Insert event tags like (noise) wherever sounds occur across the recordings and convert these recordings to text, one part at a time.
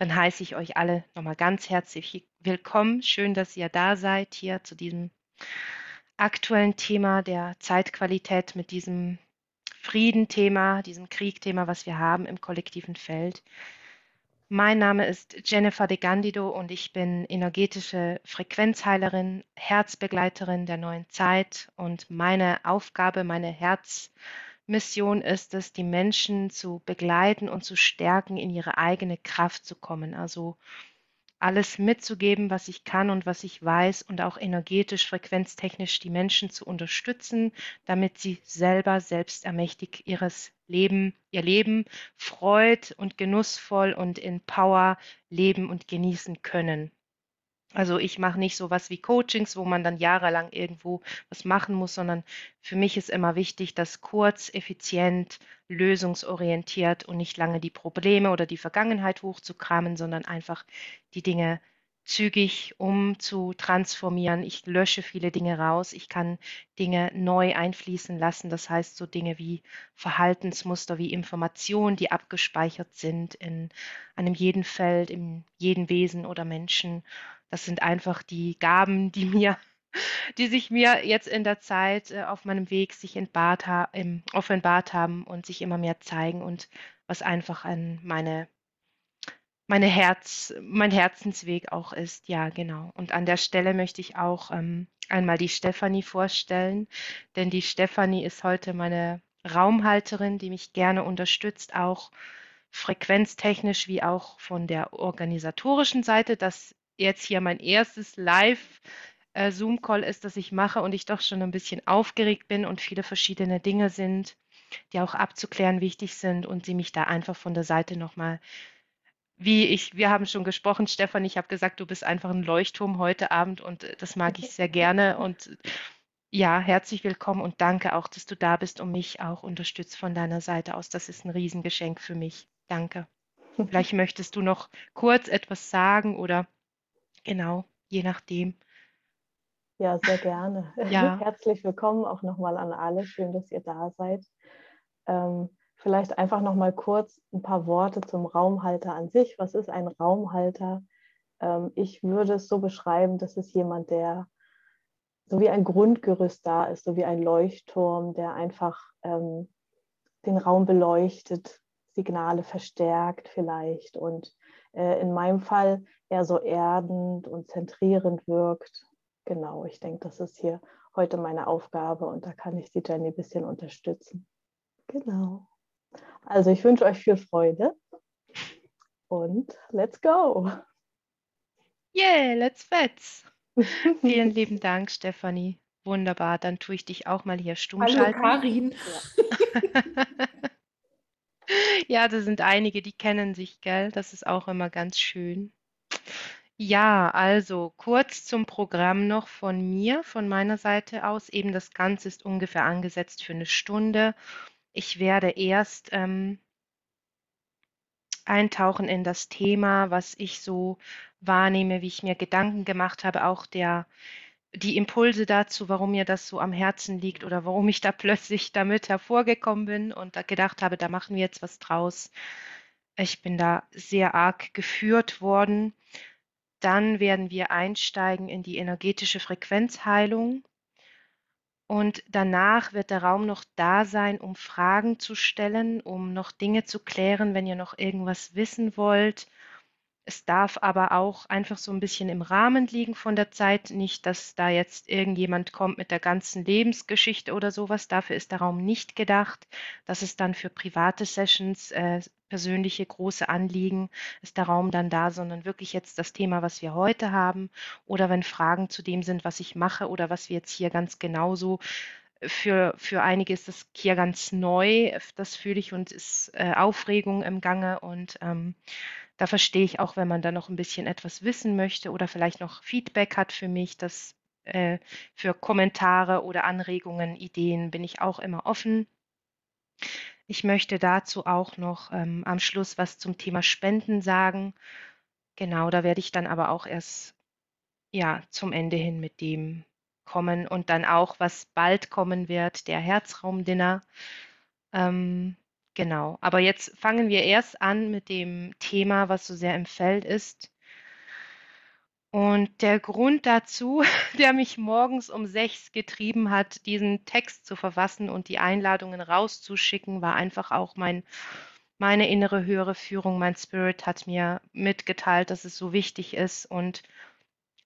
dann heiße ich euch alle nochmal ganz herzlich willkommen. Schön, dass ihr da seid hier zu diesem aktuellen Thema der Zeitqualität mit diesem Friedenthema, diesem Kriegthema, was wir haben im kollektiven Feld. Mein Name ist Jennifer de Gandido und ich bin energetische Frequenzheilerin, Herzbegleiterin der neuen Zeit und meine Aufgabe, meine Herzmission ist es, die Menschen zu begleiten und zu stärken, in ihre eigene Kraft zu kommen. Also alles mitzugeben, was ich kann und was ich weiß und auch energetisch, frequenztechnisch die Menschen zu unterstützen, damit sie selber selbstermächtigt ihres Leben, ihr Leben freud und genussvoll und in Power leben und genießen können. Also ich mache nicht so was wie Coachings, wo man dann jahrelang irgendwo was machen muss, sondern für mich ist immer wichtig, dass kurz, effizient, lösungsorientiert und nicht lange die Probleme oder die Vergangenheit hochzukramen, sondern einfach die Dinge zügig um zu transformieren. Ich lösche viele Dinge raus. Ich kann Dinge neu einfließen lassen. Das heißt, so Dinge wie Verhaltensmuster, wie Informationen, die abgespeichert sind in einem jeden Feld, in jedem Wesen oder Menschen. Das sind einfach die Gaben, die mir (laughs) die sich mir jetzt in der Zeit äh, auf meinem Weg sich entbart offenbart haben und sich immer mehr zeigen und was einfach an meine meine Herz, mein Herzensweg auch ist. Ja, genau. Und an der Stelle möchte ich auch ähm, einmal die Stefanie vorstellen, denn die Stefanie ist heute meine Raumhalterin, die mich gerne unterstützt, auch frequenztechnisch wie auch von der organisatorischen Seite. Das jetzt hier mein erstes Live äh, Zoom-Call ist, das ich mache und ich doch schon ein bisschen aufgeregt bin und viele verschiedene Dinge sind, die auch abzuklären wichtig sind und sie mich da einfach von der Seite nochmal wie ich, wir haben schon gesprochen, Stefan, ich habe gesagt, du bist einfach ein Leuchtturm heute Abend und äh, das mag ich sehr gerne. Und ja, herzlich willkommen und danke auch, dass du da bist und mich auch unterstützt von deiner Seite aus. Das ist ein Riesengeschenk für mich. Danke. Vielleicht möchtest du noch kurz etwas sagen oder genau, je nachdem. Ja, sehr gerne. (laughs) Ja. (laughs) Herzlich willkommen auch nochmal an alle. Schön, dass ihr da seid. Ähm, Vielleicht einfach noch mal kurz ein paar Worte zum Raumhalter an sich. Was ist ein Raumhalter? Ähm, ich würde es so beschreiben, das ist jemand, der so wie ein Grundgerüst da ist, so wie ein Leuchtturm, der einfach ähm, den Raum beleuchtet, Signale verstärkt vielleicht und äh, in meinem Fall eher so erdend und zentrierend wirkt. Genau, ich denke, das ist hier heute meine Aufgabe und da kann ich die Jenny ein bisschen unterstützen. Genau. Also ich wünsche euch viel Freude und let's go. Yeah, let's fetz. (laughs) Vielen lieben Dank, Stefanie. Wunderbar, dann tue ich dich auch mal hier stumm Hallo, schalten. Karin. Ja. (laughs) (laughs) ja, da sind einige, die kennen sich, gell? Das ist auch immer ganz schön. Ja, also kurz zum Programm noch von mir, von meiner Seite aus. Eben das Ganze ist ungefähr angesetzt für eine Stunde ich werde erst ähm, eintauchen in das Thema, was ich so wahrnehme, wie ich mir Gedanken gemacht habe, auch der, die Impulse dazu, warum mir das so am Herzen liegt oder warum ich da (laughs) plötzlich damit hervorgekommen bin und da gedacht habe, da machen wir jetzt was draus. Ich bin da sehr arg geführt worden. Dann werden wir einsteigen in die energetische Frequenzheilung. Und danach wird der Raum noch da sein, um Fragen zu stellen, um noch Dinge zu klären, wenn ihr noch irgendwas wissen wollt. Es darf aber auch einfach so ein bisschen im Rahmen liegen von der Zeit, nicht, dass da jetzt irgendjemand kommt mit der ganzen Lebensgeschichte oder sowas. Dafür ist der Raum nicht gedacht. Das ist dann für private Sessions, äh, persönliche große Anliegen, ist der Raum dann da, sondern wirklich jetzt das Thema, was wir heute haben oder wenn Fragen zu dem sind, was ich mache oder was wir jetzt hier ganz genauso für, für einige ist das hier ganz neu, das fühle ich und ist äh, Aufregung im Gange und ähm, da verstehe ich auch, wenn man da noch ein bisschen etwas wissen möchte oder vielleicht noch Feedback hat für mich, dass äh, für Kommentare oder Anregungen, Ideen bin ich auch immer offen. Ich möchte dazu auch noch ähm, am Schluss was zum Thema Spenden sagen. Genau, da werde ich dann aber auch erst ja zum Ende hin mit dem kommen und dann auch, was bald kommen wird, der Herzraumdinner. Ähm, Genau. Aber jetzt fangen wir erst an mit dem Thema, was so sehr im Feld ist. Und der Grund dazu, (laughs) der mich morgens um sechs getrieben hat, diesen Text zu verfassen und die Einladungen rauszuschicken, war einfach auch mein, meine innere höhere Führung. Mein Spirit hat mir mitgeteilt, dass es so wichtig ist. Und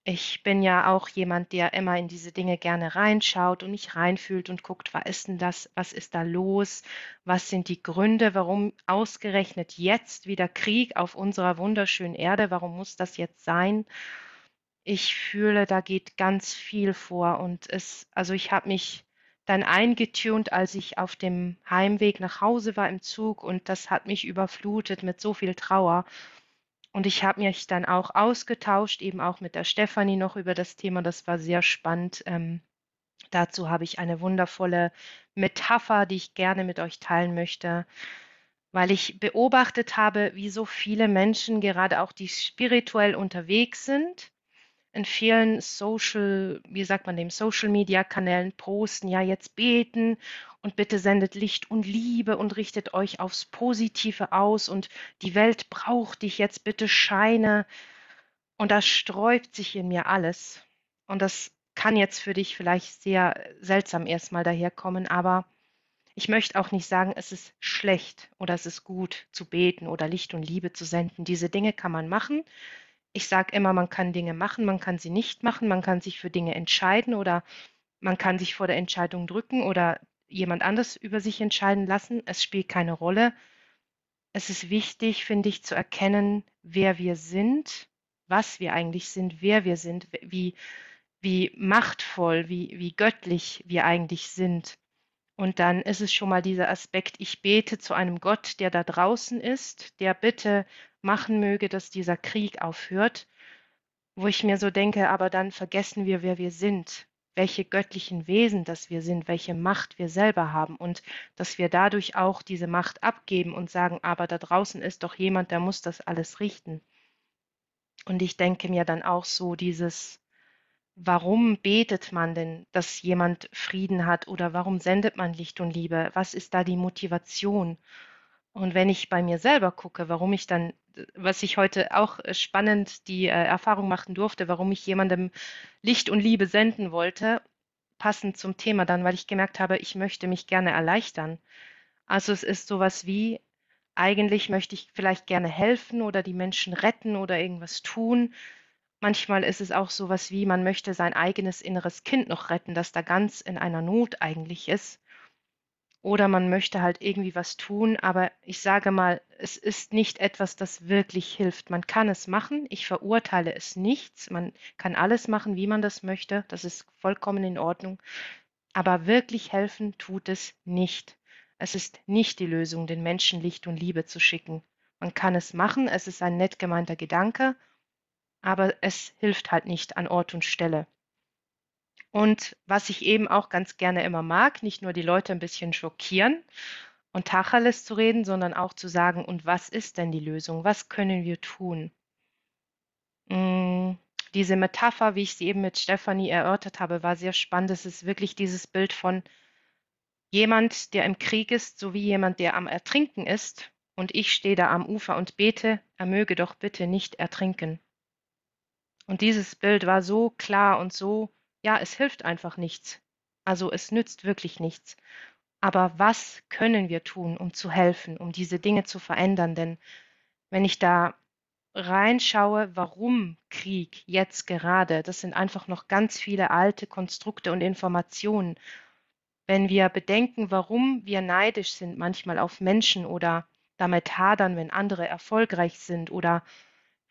ich bin ja auch jemand, der immer in diese Dinge gerne reinschaut und nicht reinfühlt und guckt, was ist denn das, was ist da los, was sind die Gründe, warum ausgerechnet jetzt wieder Krieg auf unserer wunderschönen Erde, warum muss das jetzt sein? ich fühle, da geht ganz viel vor und es, also ich habe mich dann eingetunt, als ich auf dem Heimweg nach Hause war im Zug und das hat mich überflutet mit so viel Trauer. Und ich habe mich dann auch ausgetauscht, eben auch mit der Stefanie noch über das Thema. Das war sehr spannend. Ähm, dazu habe ich eine wundervolle Metapher, die ich gerne mit euch teilen möchte, weil ich beobachtet habe, wie so viele Menschen, gerade auch die spirituell unterwegs sind, in vielen Social, wie sagt man dem, Social Media Kanälen posten, ja, jetzt beten und bitte sendet Licht und Liebe und richtet euch aufs Positive aus und die Welt braucht dich jetzt, bitte scheine. Und da sträubt sich in mir alles. Und das kann jetzt für dich vielleicht sehr seltsam erstmal daherkommen, aber ich möchte auch nicht sagen, es ist schlecht oder es ist gut zu beten oder Licht und Liebe zu senden. Diese Dinge kann man machen ich sage immer, man kann Dinge machen, man kann sie nicht machen, man kann sich für Dinge entscheiden oder man kann sich vor der Entscheidung drücken oder jemand anders über sich entscheiden lassen. Es spielt keine Rolle. Es ist wichtig, finde ich, zu erkennen, wer wir sind, was wir eigentlich sind, wer wir sind, wie, wie machtvoll, wie, wie göttlich wir eigentlich sind. Und dann ist es schon mal dieser Aspekt, ich bete zu einem Gott, der da draußen ist, der bitte machen möge, dass dieser Krieg aufhört, wo ich mir so denke, aber dann vergessen wir, wer wir sind, welche göttlichen Wesen das wir sind, welche Macht wir selber haben und dass wir dadurch auch diese Macht abgeben und sagen, aber da draußen ist doch jemand, der muss das alles richten. Und ich denke mir dann auch so dieses, warum betet man denn, dass jemand Frieden hat oder warum sendet man Licht und Liebe? Was ist da die Motivation? Und wenn ich bei mir selber gucke, warum ich dann was ich heute auch äh, spannend die äh, Erfahrung machen durfte, warum ich jemandem Licht und Liebe senden wollte, passend zum Thema dann, weil ich gemerkt habe, ich möchte mich gerne erleichtern. Also es ist sowas wie, eigentlich möchte ich vielleicht gerne helfen oder die Menschen retten oder irgendwas tun. Manchmal ist es auch sowas wie, man möchte sein eigenes inneres Kind noch retten, das da ganz in einer Not eigentlich ist. Oder man möchte halt irgendwie was tun, aber ich sage mal, es ist nicht etwas, das wirklich hilft. Man kann es machen, ich verurteile es nichts. Man kann alles machen, wie man das möchte, das ist vollkommen in Ordnung. Aber wirklich helfen tut es nicht. Es ist nicht die Lösung, den Menschen Licht und Liebe zu schicken. Man kann es machen, es ist ein nett gemeinter Gedanke, aber es hilft halt nicht an Ort und Stelle. Und was ich eben auch ganz gerne immer mag, nicht nur die Leute ein bisschen schockieren und Tacheles zu reden, sondern auch zu sagen, und was ist denn die Lösung? Was können wir tun? Mm, diese Metapher, wie ich sie eben mit Stefanie erörtert habe, war sehr spannend. Es ist wirklich dieses Bild von jemand, der im Krieg ist, sowie jemand, der am Ertrinken ist. Und ich stehe da am Ufer und bete, er möge doch bitte nicht ertrinken. Und dieses Bild war so klar und so ja, es hilft einfach nichts. Also es nützt wirklich nichts. Aber was können wir tun, um zu helfen, um diese Dinge zu verändern? Denn wenn ich da reinschaue, warum Krieg jetzt gerade, das sind einfach noch ganz viele alte Konstrukte und Informationen. Wenn wir bedenken, warum wir neidisch sind manchmal auf Menschen oder damit hadern, wenn andere erfolgreich sind oder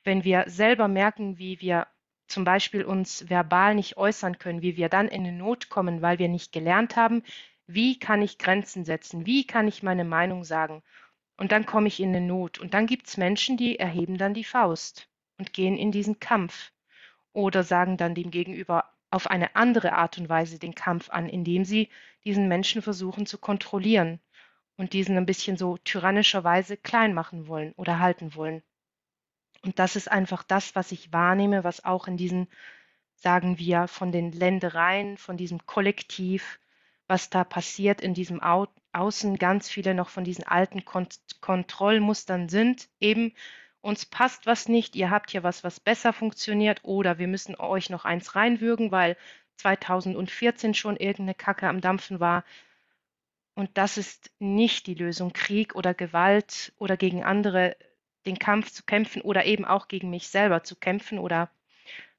wenn wir selber merken, wie wir zum Beispiel uns verbal nicht äußern können, wie wir dann in eine Not kommen, weil wir nicht gelernt haben, wie kann ich Grenzen setzen, wie kann ich meine Meinung sagen. Und dann komme ich in eine Not. Und dann gibt es Menschen, die erheben dann die Faust und gehen in diesen Kampf oder sagen dann dem Gegenüber auf eine andere Art und Weise den Kampf an, indem sie diesen Menschen versuchen zu kontrollieren und diesen ein bisschen so tyrannischerweise klein machen wollen oder halten wollen. Und das ist einfach das, was ich wahrnehme, was auch in diesen, sagen wir, von den Ländereien, von diesem Kollektiv, was da passiert in diesem Au Außen, ganz viele noch von diesen alten Kont Kontrollmustern sind, eben uns passt was nicht, ihr habt hier was, was besser funktioniert oder wir müssen euch noch eins reinwürgen, weil 2014 schon irgendeine Kacke am Dampfen war. Und das ist nicht die Lösung, Krieg oder Gewalt oder gegen andere den Kampf zu kämpfen oder eben auch gegen mich selber zu kämpfen oder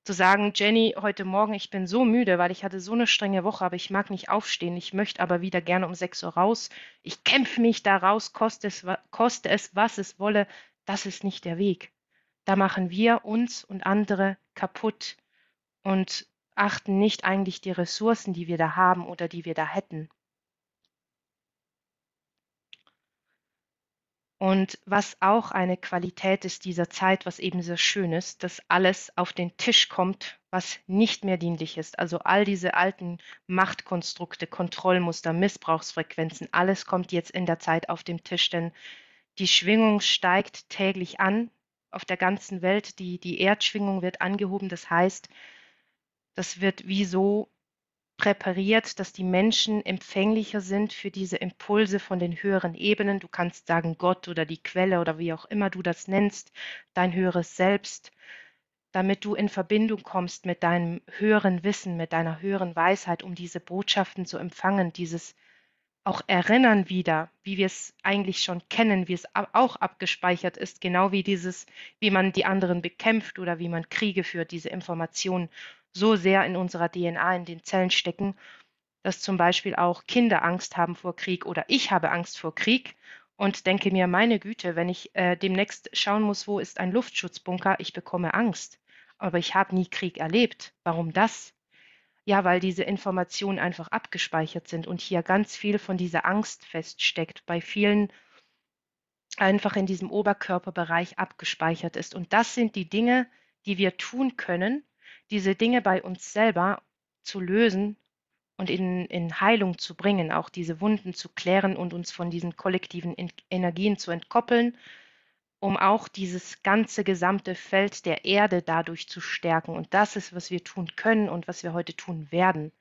zu sagen, Jenny, heute Morgen, ich bin so müde, weil ich hatte so eine strenge Woche, aber ich mag nicht aufstehen, ich möchte aber wieder gerne um 6 Uhr raus. Ich kämpfe mich da raus, koste es, koste es, was es wolle. Das ist nicht der Weg. Da machen wir uns und andere kaputt und achten nicht eigentlich die Ressourcen, die wir da haben oder die wir da hätten. Und was auch eine Qualität ist dieser Zeit, was eben sehr schön ist, dass alles auf den Tisch kommt, was nicht mehr dienlich ist. Also all diese alten Machtkonstrukte, Kontrollmuster, Missbrauchsfrequenzen, alles kommt jetzt in der Zeit auf den Tisch, denn die Schwingung steigt täglich an auf der ganzen Welt. Die, die Erdschwingung wird angehoben. Das heißt, das wird wie so präpariert, dass die Menschen empfänglicher sind für diese Impulse von den höheren Ebenen. Du kannst sagen Gott oder die Quelle oder wie auch immer du das nennst, dein höheres Selbst, damit du in Verbindung kommst mit deinem höheren Wissen, mit deiner höheren Weisheit, um diese Botschaften zu empfangen, dieses auch Erinnern wieder, wie wir es eigentlich schon kennen, wie es auch abgespeichert ist, genau wie dieses, wie man die anderen bekämpft oder wie man Kriege führt, diese Informationen so sehr in unserer DNA, in den Zellen stecken, dass zum Beispiel auch Kinder Angst haben vor Krieg oder ich habe Angst vor Krieg und denke mir, meine Güte, wenn ich äh, demnächst schauen muss, wo ist ein Luftschutzbunker, ich bekomme Angst. Aber ich habe nie Krieg erlebt. Warum das? Ja, weil diese Informationen einfach abgespeichert sind und hier ganz viel von dieser Angst feststeckt, bei vielen einfach in diesem Oberkörperbereich abgespeichert ist. Und das sind die Dinge, die wir tun können, diese Dinge bei uns selber zu lösen und in, in Heilung zu bringen, auch diese Wunden zu klären und uns von diesen kollektiven Energien zu entkoppeln, um auch dieses ganze gesamte Feld der Erde dadurch zu stärken. Und das ist, was wir tun können und was wir heute tun werden.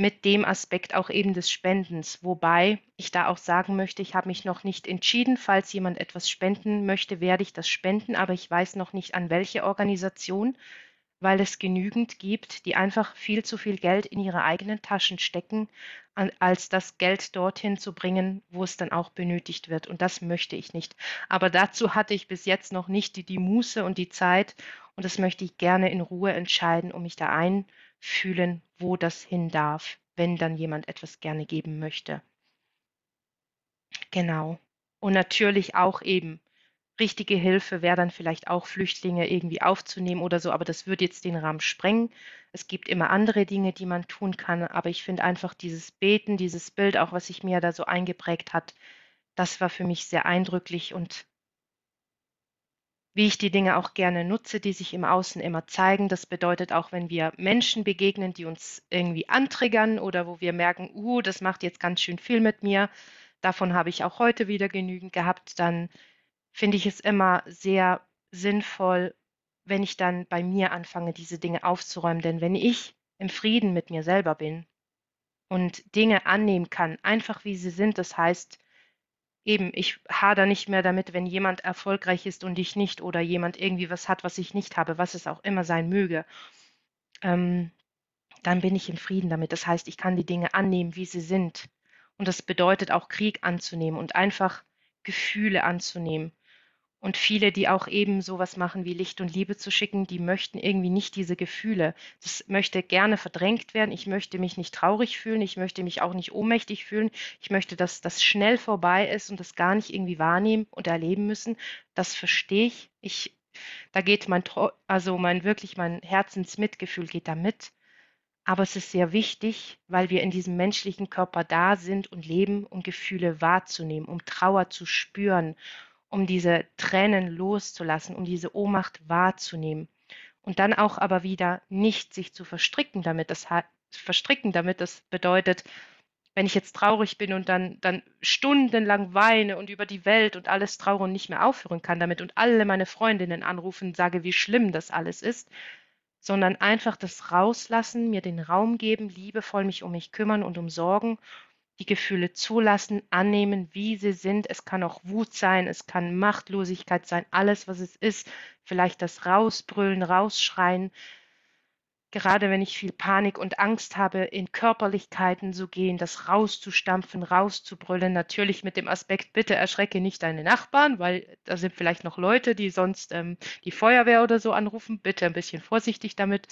Mit dem Aspekt auch eben des Spendens, wobei ich da auch sagen möchte, ich habe mich noch nicht entschieden. Falls jemand etwas spenden möchte, werde ich das spenden, aber ich weiß noch nicht an welche Organisation weil es genügend gibt, die einfach viel zu viel Geld in ihre eigenen Taschen stecken, als das Geld dorthin zu bringen, wo es dann auch benötigt wird. Und das möchte ich nicht. Aber dazu hatte ich bis jetzt noch nicht die, die Muße und die Zeit. Und das möchte ich gerne in Ruhe entscheiden, um mich da einfühlen, wo das hin darf, wenn dann jemand etwas gerne geben möchte. Genau. Und natürlich auch eben richtige Hilfe wäre dann vielleicht auch Flüchtlinge irgendwie aufzunehmen oder so, aber das würde jetzt den Rahmen sprengen. Es gibt immer andere Dinge, die man tun kann, aber ich finde einfach dieses Beten, dieses Bild, auch was sich mir da so eingeprägt hat, das war für mich sehr eindrücklich und wie ich die Dinge auch gerne nutze, die sich im Außen immer zeigen. Das bedeutet auch, wenn wir Menschen begegnen, die uns irgendwie antriggern oder wo wir merken, uh, das macht jetzt ganz schön viel mit mir, davon habe ich auch heute wieder genügend gehabt, dann finde ich es immer sehr sinnvoll, wenn ich dann bei mir anfange, diese Dinge aufzuräumen. Denn wenn ich im Frieden mit mir selber bin und Dinge annehmen kann, einfach wie sie sind, das heißt, eben, ich hader nicht mehr damit, wenn jemand erfolgreich ist und ich nicht oder jemand irgendwie was hat, was ich nicht habe, was es auch immer sein möge, ähm, dann bin ich im Frieden damit. Das heißt, ich kann die Dinge annehmen, wie sie sind. Und das bedeutet auch Krieg anzunehmen und einfach Gefühle anzunehmen. Und viele, die auch eben sowas machen wie Licht und Liebe zu schicken, die möchten irgendwie nicht diese Gefühle. Das möchte gerne verdrängt werden. Ich möchte mich nicht traurig fühlen. Ich möchte mich auch nicht ohnmächtig fühlen. Ich möchte, dass das schnell vorbei ist und das gar nicht irgendwie wahrnehmen und erleben müssen. Das verstehe ich. Ich, da geht mein, also mein wirklich mein Herzensmitgefühl geht da mit. Aber es ist sehr wichtig, weil wir in diesem menschlichen Körper da sind und leben, um Gefühle wahrzunehmen, um Trauer zu spüren um diese Tränen loszulassen, um diese Ohnmacht wahrzunehmen und dann auch aber wieder nicht sich zu verstricken damit. Das verstricken damit, das bedeutet, wenn ich jetzt traurig bin und dann, dann stundenlang weine und über die Welt und alles traure und nicht mehr aufhören kann damit und alle meine Freundinnen anrufen und sage, wie schlimm das alles ist, sondern einfach das rauslassen, mir den Raum geben, liebevoll mich um mich kümmern und umsorgen, die Gefühle zulassen, annehmen, wie sie sind. Es kann auch Wut sein, es kann Machtlosigkeit sein, alles, was es ist. Vielleicht das Rausbrüllen, Rausschreien, gerade wenn ich viel Panik und Angst habe, in Körperlichkeiten zu gehen, das rauszustampfen, rauszubrüllen, natürlich mit dem Aspekt, bitte erschrecke nicht deine Nachbarn, weil da sind vielleicht noch Leute, die sonst ähm, die Feuerwehr oder so anrufen, bitte ein bisschen vorsichtig damit,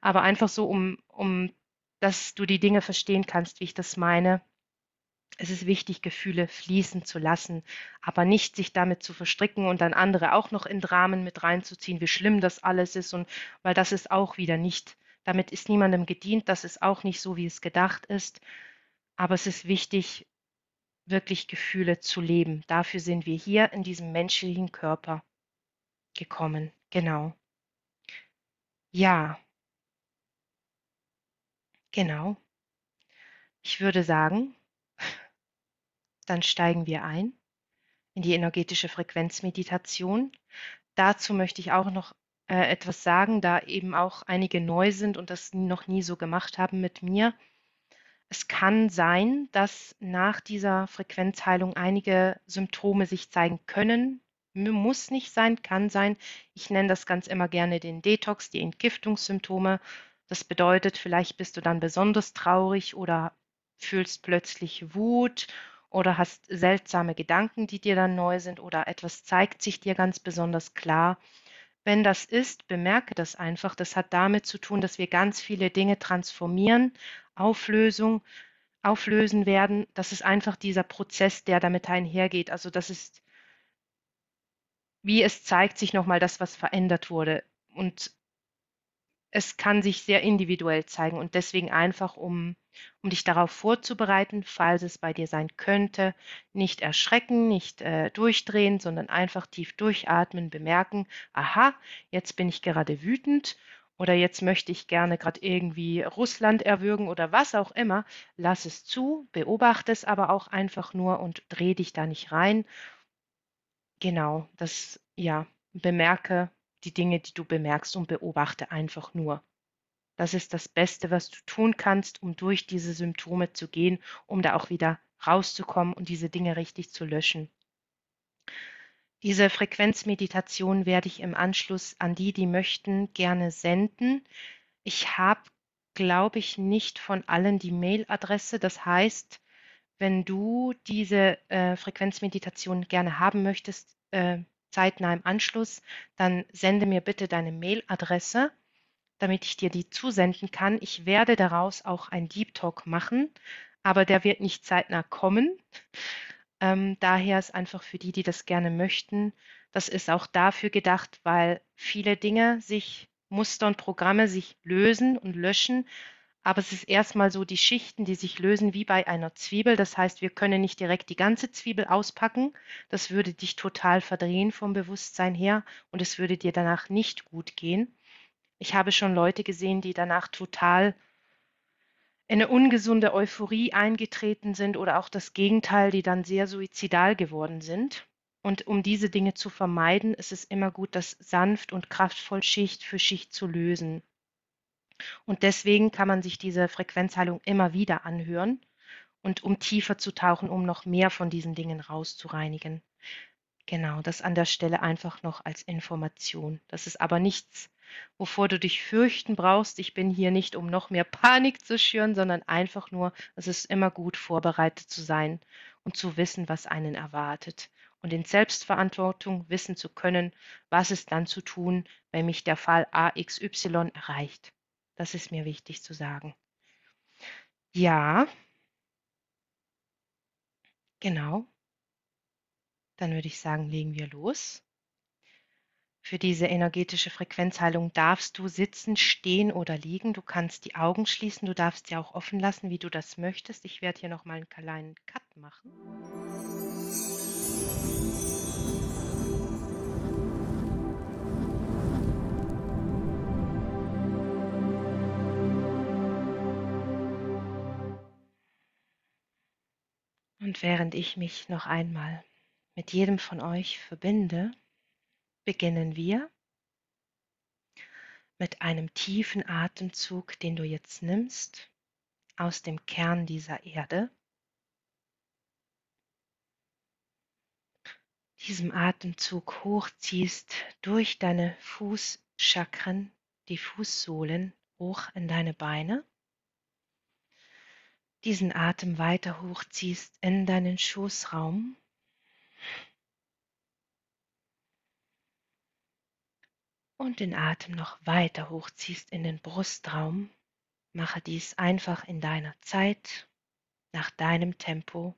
aber einfach so, um, um, dass du die Dinge verstehen kannst, wie ich das meine. Es ist wichtig, Gefühle fließen zu lassen, aber nicht sich damit zu verstricken und dann andere auch noch in Dramen mit reinzuziehen, wie schlimm das alles ist und weil das ist auch wieder nicht, damit ist niemandem gedient, das ist auch nicht so, wie es gedacht ist. Aber es ist wichtig, wirklich Gefühle zu leben. Dafür sind wir hier in diesem menschlichen Körper gekommen. Genau. Ja. Genau. Ich würde sagen, dann steigen wir ein in die energetische Frequenzmeditation. Dazu möchte ich auch noch äh, etwas sagen, da eben auch einige neu sind und das noch nie so gemacht haben mit mir. Es kann sein, dass nach dieser Frequenzheilung einige Symptome sich zeigen können. Muss nicht sein, kann sein. Ich nenne das ganz immer gerne den Detox, die Entgiftungssymptome. Das bedeutet, vielleicht bist du dann besonders traurig oder fühlst plötzlich Wut oder hast seltsame Gedanken, die dir dann neu sind oder etwas zeigt sich dir ganz besonders klar. Wenn das ist, bemerke das einfach. Das hat damit zu tun, dass wir ganz viele Dinge transformieren, Auflösung, auflösen werden. Das ist einfach dieser Prozess, der damit einhergeht. Also das ist, wie es zeigt sich nochmal das, was verändert wurde. Und es kann sich sehr individuell zeigen und deswegen einfach, um, um dich darauf vorzubereiten, falls es bei dir sein könnte, nicht erschrecken, nicht äh, durchdrehen, sondern einfach tief durchatmen, bemerken, aha, jetzt bin ich gerade wütend oder jetzt möchte ich gerne gerade irgendwie Russland erwürgen oder was auch immer, lass es zu, beobachte es aber auch einfach nur und dreh dich da nicht rein. Genau, das, ja, bemerke, die Dinge, die du bemerkst und beobachte einfach nur. Das ist das Beste, was du tun kannst, um durch diese Symptome zu gehen, um da auch wieder rauszukommen und diese Dinge richtig zu löschen. Diese Frequenzmeditation werde ich im Anschluss an die, die möchten, gerne senden. Ich habe, glaube ich, nicht von allen die Mailadresse. Das heißt, wenn du diese äh, Frequenzmeditation gerne haben möchtest, äh, zeitnah im Anschluss, dann sende mir bitte deine Mailadresse, damit ich dir die zusenden kann. Ich werde daraus auch ein Deep Talk machen, aber der wird nicht zeitnah kommen. Ähm, daher ist einfach für die, die das gerne möchten, das ist auch dafür gedacht, weil viele Dinge sich, Muster und Programme sich lösen und löschen, aber es ist erstmal so die Schichten, die sich lösen wie bei einer Zwiebel. Das heißt, wir können nicht direkt die ganze Zwiebel auspacken. Das würde dich total verdrehen vom Bewusstsein her und es würde dir danach nicht gut gehen. Ich habe schon Leute gesehen, die danach total in eine ungesunde Euphorie eingetreten sind oder auch das Gegenteil, die dann sehr suizidal geworden sind. Und um diese Dinge zu vermeiden, ist es immer gut, das sanft und kraftvoll Schicht für Schicht zu lösen. Und deswegen kann man sich diese Frequenzheilung immer wieder anhören und um tiefer zu tauchen, um noch mehr von diesen Dingen rauszureinigen. Genau, das an der Stelle einfach noch als Information. Das ist aber nichts, wovor du dich fürchten brauchst. Ich bin hier nicht, um noch mehr Panik zu schüren, sondern einfach nur, es ist immer gut, vorbereitet zu sein und zu wissen, was einen erwartet. Und in Selbstverantwortung wissen zu können, was ist dann zu tun, wenn mich der Fall AXY erreicht. Das ist mir wichtig zu sagen. Ja, genau. Dann würde ich sagen, legen wir los. Für diese energetische Frequenzheilung darfst du sitzen, stehen oder liegen. Du kannst die Augen schließen, du darfst sie auch offen lassen, wie du das möchtest. Ich werde hier nochmal einen kleinen Cut machen. Und während ich mich noch einmal mit jedem von euch verbinde, beginnen wir mit einem tiefen Atemzug, den du jetzt nimmst aus dem Kern dieser Erde. Diesem Atemzug hochziehst durch deine Fußchakren, die Fußsohlen hoch in deine Beine. Diesen Atem weiter hochziehst in deinen Schoßraum. Und den Atem noch weiter hochziehst in den Brustraum. Mache dies einfach in deiner Zeit, nach deinem Tempo.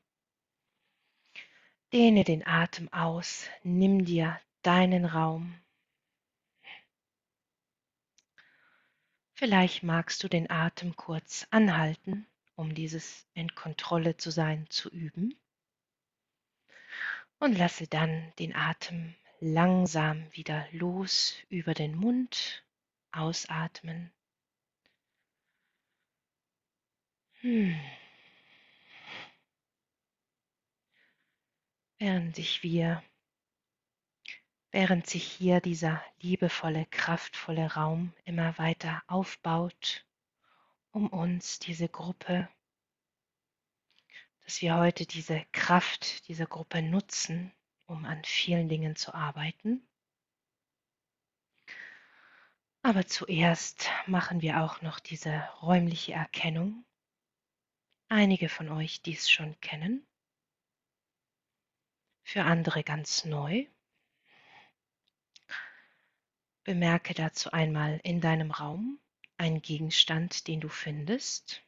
Dehne den Atem aus, nimm dir deinen Raum. Vielleicht magst du den Atem kurz anhalten, um dieses in Kontrolle zu sein zu üben. Und lasse dann den Atem langsam wieder los über den Mund, ausatmen. Hm. Während sich wir während sich hier dieser liebevolle, kraftvolle Raum immer weiter aufbaut, um uns, diese Gruppe, dass wir heute diese Kraft dieser Gruppe nutzen, um an vielen Dingen zu arbeiten. Aber zuerst machen wir auch noch diese räumliche Erkennung. Einige von euch dies schon kennen, für andere ganz neu. Bemerke dazu einmal in deinem Raum einen Gegenstand, den du findest.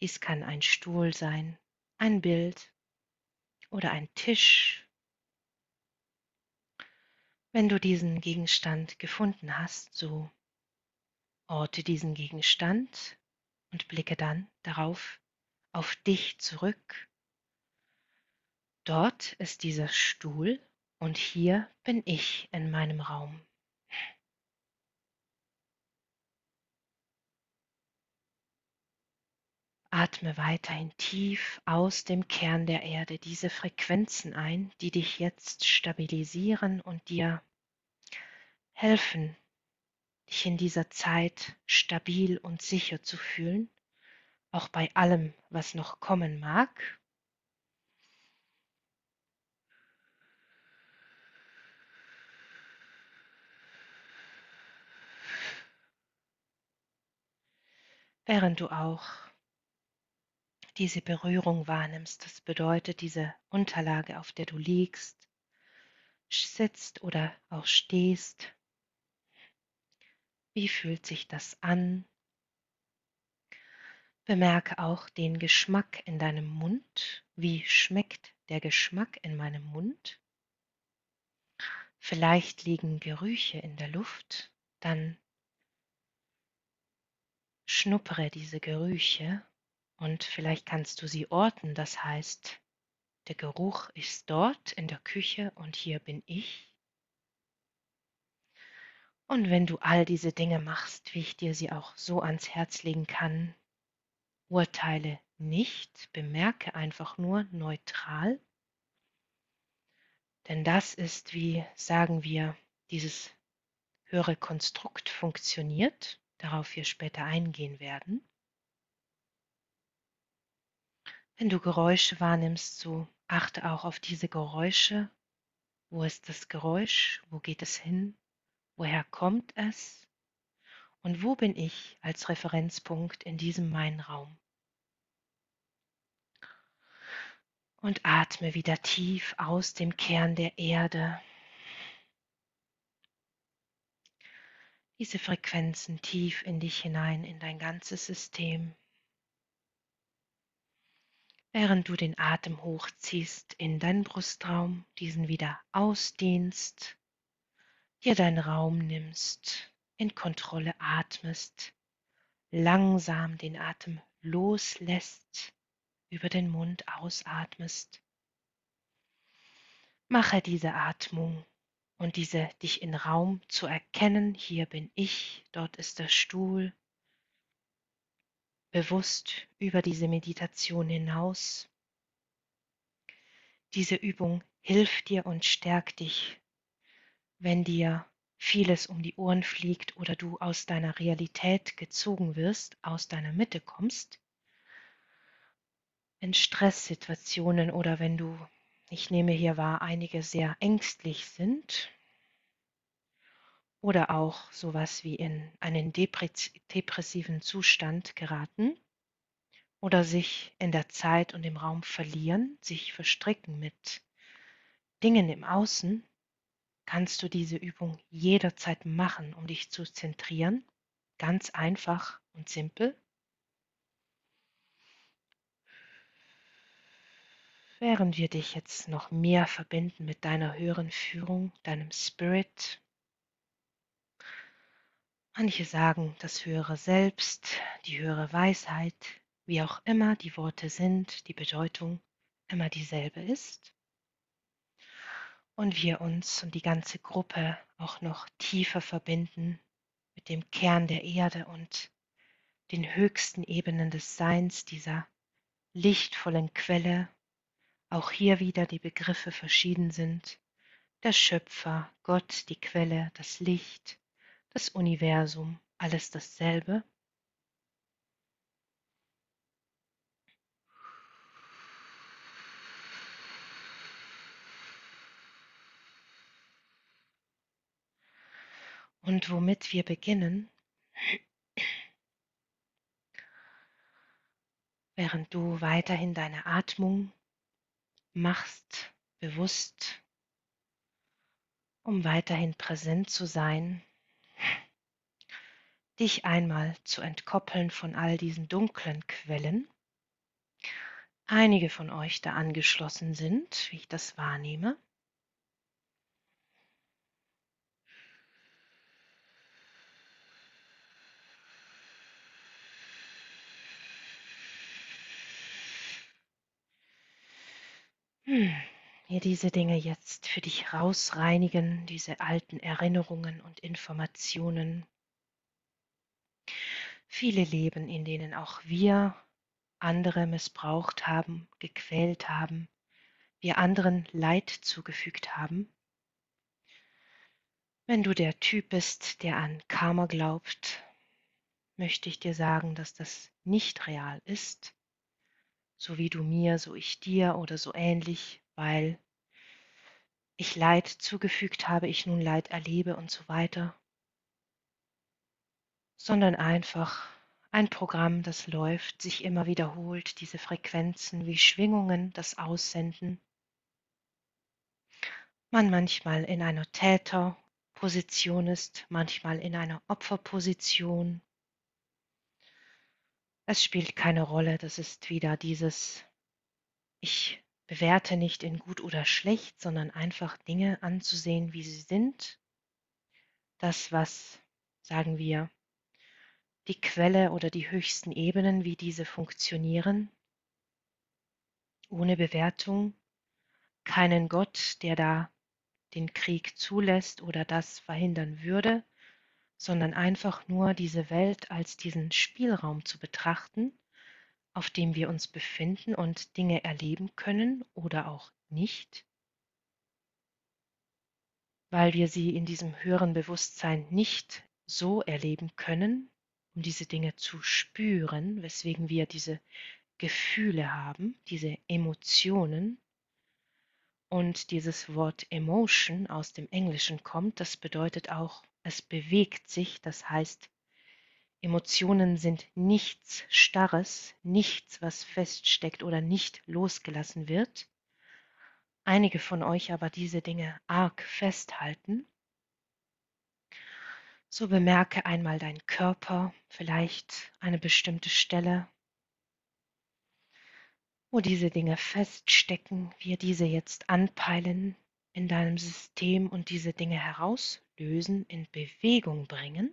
Dies kann ein Stuhl sein, ein Bild oder ein Tisch. Wenn du diesen Gegenstand gefunden hast, so orte diesen Gegenstand und blicke dann darauf auf dich zurück. Dort ist dieser Stuhl und hier bin ich in meinem Raum. Atme weiterhin tief aus dem Kern der Erde diese Frequenzen ein, die dich jetzt stabilisieren und dir helfen, dich in dieser Zeit stabil und sicher zu fühlen, auch bei allem, was noch kommen mag. Während du auch diese Berührung wahrnimmst. Das bedeutet diese Unterlage, auf der du liegst, sitzt oder auch stehst. Wie fühlt sich das an? Bemerke auch den Geschmack in deinem Mund. Wie schmeckt der Geschmack in meinem Mund? Vielleicht liegen Gerüche in der Luft, dann schnuppere diese Gerüche und vielleicht kannst du sie orten, das heißt, der Geruch ist dort in der Küche und hier bin ich. Und wenn du all diese Dinge machst, wie ich dir sie auch so ans Herz legen kann, urteile nicht, bemerke einfach nur neutral. Denn das ist, wie sagen wir, dieses höhere Konstrukt funktioniert, darauf wir später eingehen werden. Wenn du Geräusche wahrnimmst, so achte auch auf diese Geräusche. Wo ist das Geräusch? Wo geht es hin? Woher kommt es? Und wo bin ich als Referenzpunkt in diesem mein Raum? Und atme wieder tief aus dem Kern der Erde. Diese Frequenzen tief in dich hinein, in dein ganzes System während du den Atem hochziehst in deinen Brustraum, diesen wieder ausdehnst, dir deinen Raum nimmst, in Kontrolle atmest, langsam den Atem loslässt, über den Mund ausatmest. Mache diese Atmung und diese dich in Raum zu erkennen, hier bin ich, dort ist der Stuhl, bewusst über diese Meditation hinaus. Diese Übung hilft dir und stärkt dich, wenn dir vieles um die Ohren fliegt oder du aus deiner Realität gezogen wirst, aus deiner Mitte kommst, in Stresssituationen oder wenn du, ich nehme hier wahr, einige sehr ängstlich sind oder auch sowas wie in einen depressiven Zustand geraten oder sich in der Zeit und im Raum verlieren, sich verstricken mit Dingen im Außen, kannst du diese Übung jederzeit machen, um dich zu zentrieren. Ganz einfach und simpel. Während wir dich jetzt noch mehr verbinden mit deiner höheren Führung, deinem Spirit. Manche sagen das höhere Selbst, die höhere Weisheit, wie auch immer die Worte sind, die Bedeutung immer dieselbe ist und wir uns und die ganze Gruppe auch noch tiefer verbinden mit dem Kern der Erde und den höchsten Ebenen des Seins, dieser lichtvollen Quelle. Auch hier wieder die Begriffe verschieden sind. Der Schöpfer, Gott, die Quelle, das Licht, das Universum, alles dasselbe. Und womit wir beginnen, während du weiterhin deine Atmung machst, bewusst, um weiterhin präsent zu sein, dich einmal zu entkoppeln von all diesen dunklen Quellen. Einige von euch da angeschlossen sind, wie ich das wahrnehme. Hm, hier diese Dinge jetzt für dich rausreinigen, diese alten Erinnerungen und Informationen. Viele Leben, in denen auch wir andere missbraucht haben, gequält haben, wir anderen Leid zugefügt haben. Wenn du der Typ bist, der an Karma glaubt, möchte ich dir sagen, dass das nicht real ist so wie du mir, so ich dir oder so ähnlich, weil ich Leid zugefügt habe, ich nun Leid erlebe und so weiter, sondern einfach ein Programm, das läuft, sich immer wiederholt, diese Frequenzen wie Schwingungen, das Aussenden. Man manchmal in einer Täterposition ist, manchmal in einer Opferposition, es spielt keine Rolle, das ist wieder dieses, ich bewerte nicht in gut oder schlecht, sondern einfach Dinge anzusehen, wie sie sind. Das, was, sagen wir, die Quelle oder die höchsten Ebenen, wie diese funktionieren, ohne Bewertung, keinen Gott, der da den Krieg zulässt oder das verhindern würde, sondern einfach nur diese Welt als diesen Spielraum zu betrachten, auf dem wir uns befinden und Dinge erleben können oder auch nicht, weil wir sie in diesem höheren Bewusstsein nicht so erleben können, um diese Dinge zu spüren, weswegen wir diese Gefühle haben, diese Emotionen. Und dieses Wort Emotion aus dem Englischen kommt, das bedeutet auch es bewegt sich, das heißt, Emotionen sind nichts Starres, nichts, was feststeckt oder nicht losgelassen wird. Einige von euch aber diese Dinge arg festhalten. So bemerke einmal deinen Körper, vielleicht eine bestimmte Stelle, wo diese Dinge feststecken, wir diese jetzt anpeilen in deinem System und diese Dinge heraus Lösen in Bewegung bringen.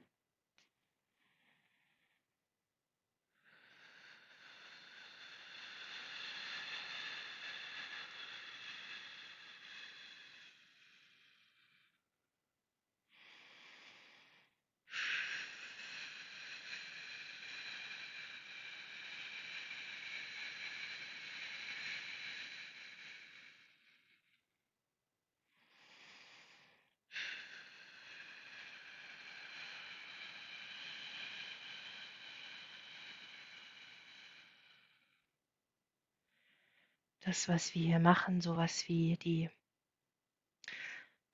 Das, was wir hier machen, sowas wie die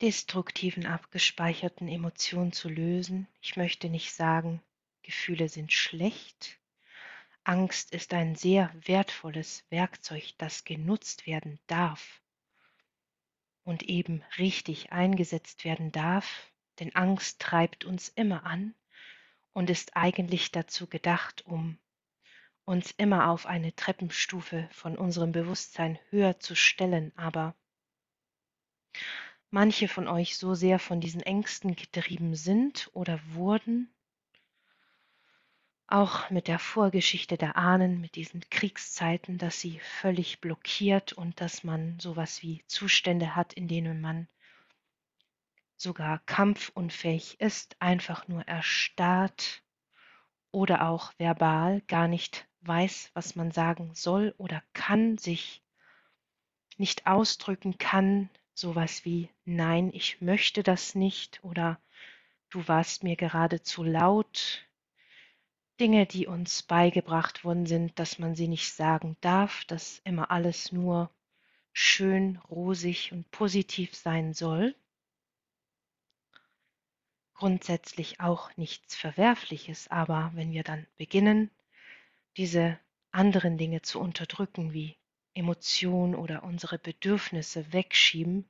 destruktiven, abgespeicherten Emotionen zu lösen. Ich möchte nicht sagen, Gefühle sind schlecht. Angst ist ein sehr wertvolles Werkzeug, das genutzt werden darf und eben richtig eingesetzt werden darf, denn Angst treibt uns immer an und ist eigentlich dazu gedacht, um uns immer auf eine Treppenstufe von unserem Bewusstsein höher zu stellen, aber manche von euch so sehr von diesen Ängsten getrieben sind oder wurden, auch mit der Vorgeschichte der Ahnen, mit diesen Kriegszeiten, dass sie völlig blockiert und dass man sowas wie Zustände hat, in denen man sogar kampfunfähig ist, einfach nur erstarrt oder auch verbal gar nicht weiß, was man sagen soll oder kann, sich nicht ausdrücken kann, sowas wie Nein, ich möchte das nicht oder du warst mir gerade zu laut. Dinge, die uns beigebracht worden sind, dass man sie nicht sagen darf, dass immer alles nur schön, rosig und positiv sein soll. Grundsätzlich auch nichts Verwerfliches, aber wenn wir dann beginnen, diese anderen Dinge zu unterdrücken, wie Emotionen oder unsere Bedürfnisse wegschieben,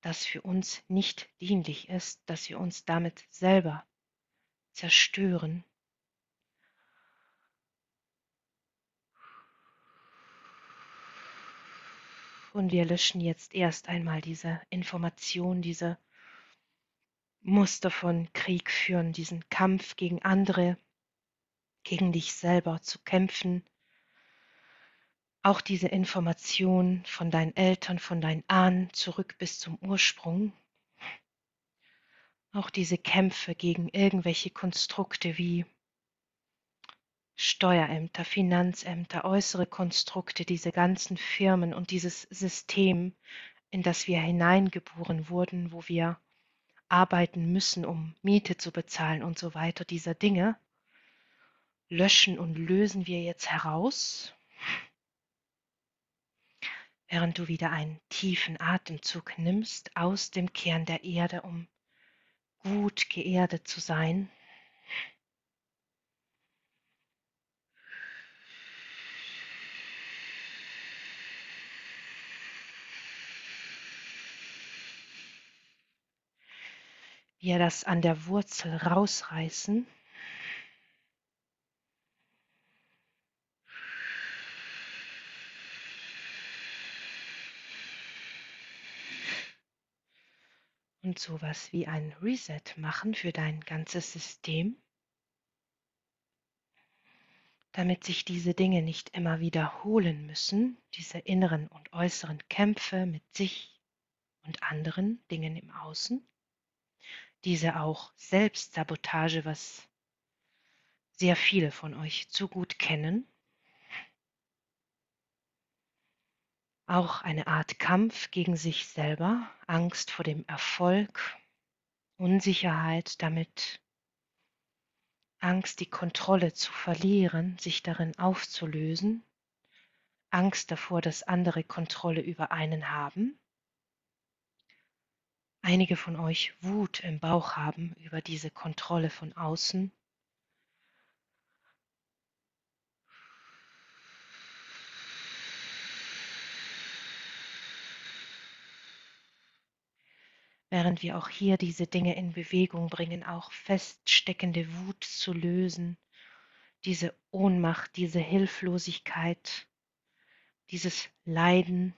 das für uns nicht dienlich ist, dass wir uns damit selber zerstören. Und wir löschen jetzt erst einmal diese Information, diese Muster von Krieg führen, diesen Kampf gegen andere, gegen dich selber zu kämpfen, auch diese Information von deinen Eltern, von deinen Ahnen zurück bis zum Ursprung, auch diese Kämpfe gegen irgendwelche Konstrukte wie Steuerämter, Finanzämter, äußere Konstrukte, diese ganzen Firmen und dieses System, in das wir hineingeboren wurden, wo wir arbeiten müssen, um Miete zu bezahlen und so weiter, dieser Dinge, löschen und lösen wir jetzt heraus während du wieder einen tiefen Atemzug nimmst aus dem Kern der Erde, um gut geerdet zu sein. Wir das an der Wurzel rausreißen und sowas wie ein Reset machen für dein ganzes System, damit sich diese Dinge nicht immer wiederholen müssen, diese inneren und äußeren Kämpfe mit sich und anderen Dingen im Außen, diese auch Selbstsabotage, was sehr viele von euch zu gut kennen, auch eine Art Kampf gegen sich selber, Angst vor dem Erfolg, Unsicherheit damit, Angst, die Kontrolle zu verlieren, sich darin aufzulösen, Angst davor, dass andere Kontrolle über einen haben. Einige von euch Wut im Bauch haben über diese Kontrolle von außen während wir auch hier diese Dinge in Bewegung bringen, auch feststeckende Wut zu lösen, diese Ohnmacht, diese Hilflosigkeit, dieses Leiden.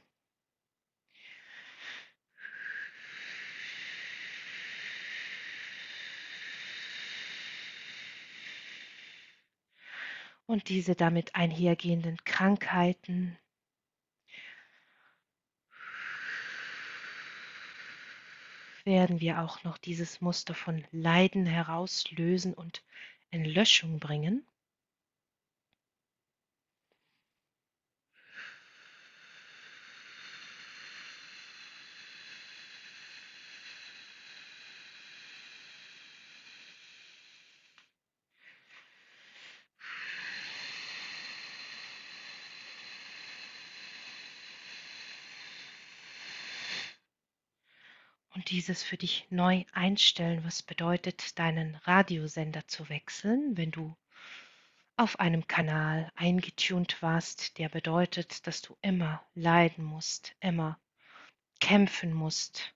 Und diese damit einhergehenden Krankheiten, werden wir auch noch dieses Muster von Leiden herauslösen und in Löschung bringen. Dieses für dich neu einstellen, was bedeutet, deinen Radiosender zu wechseln, wenn du auf einem Kanal eingetunt warst, der bedeutet, dass du immer leiden musst, immer kämpfen musst,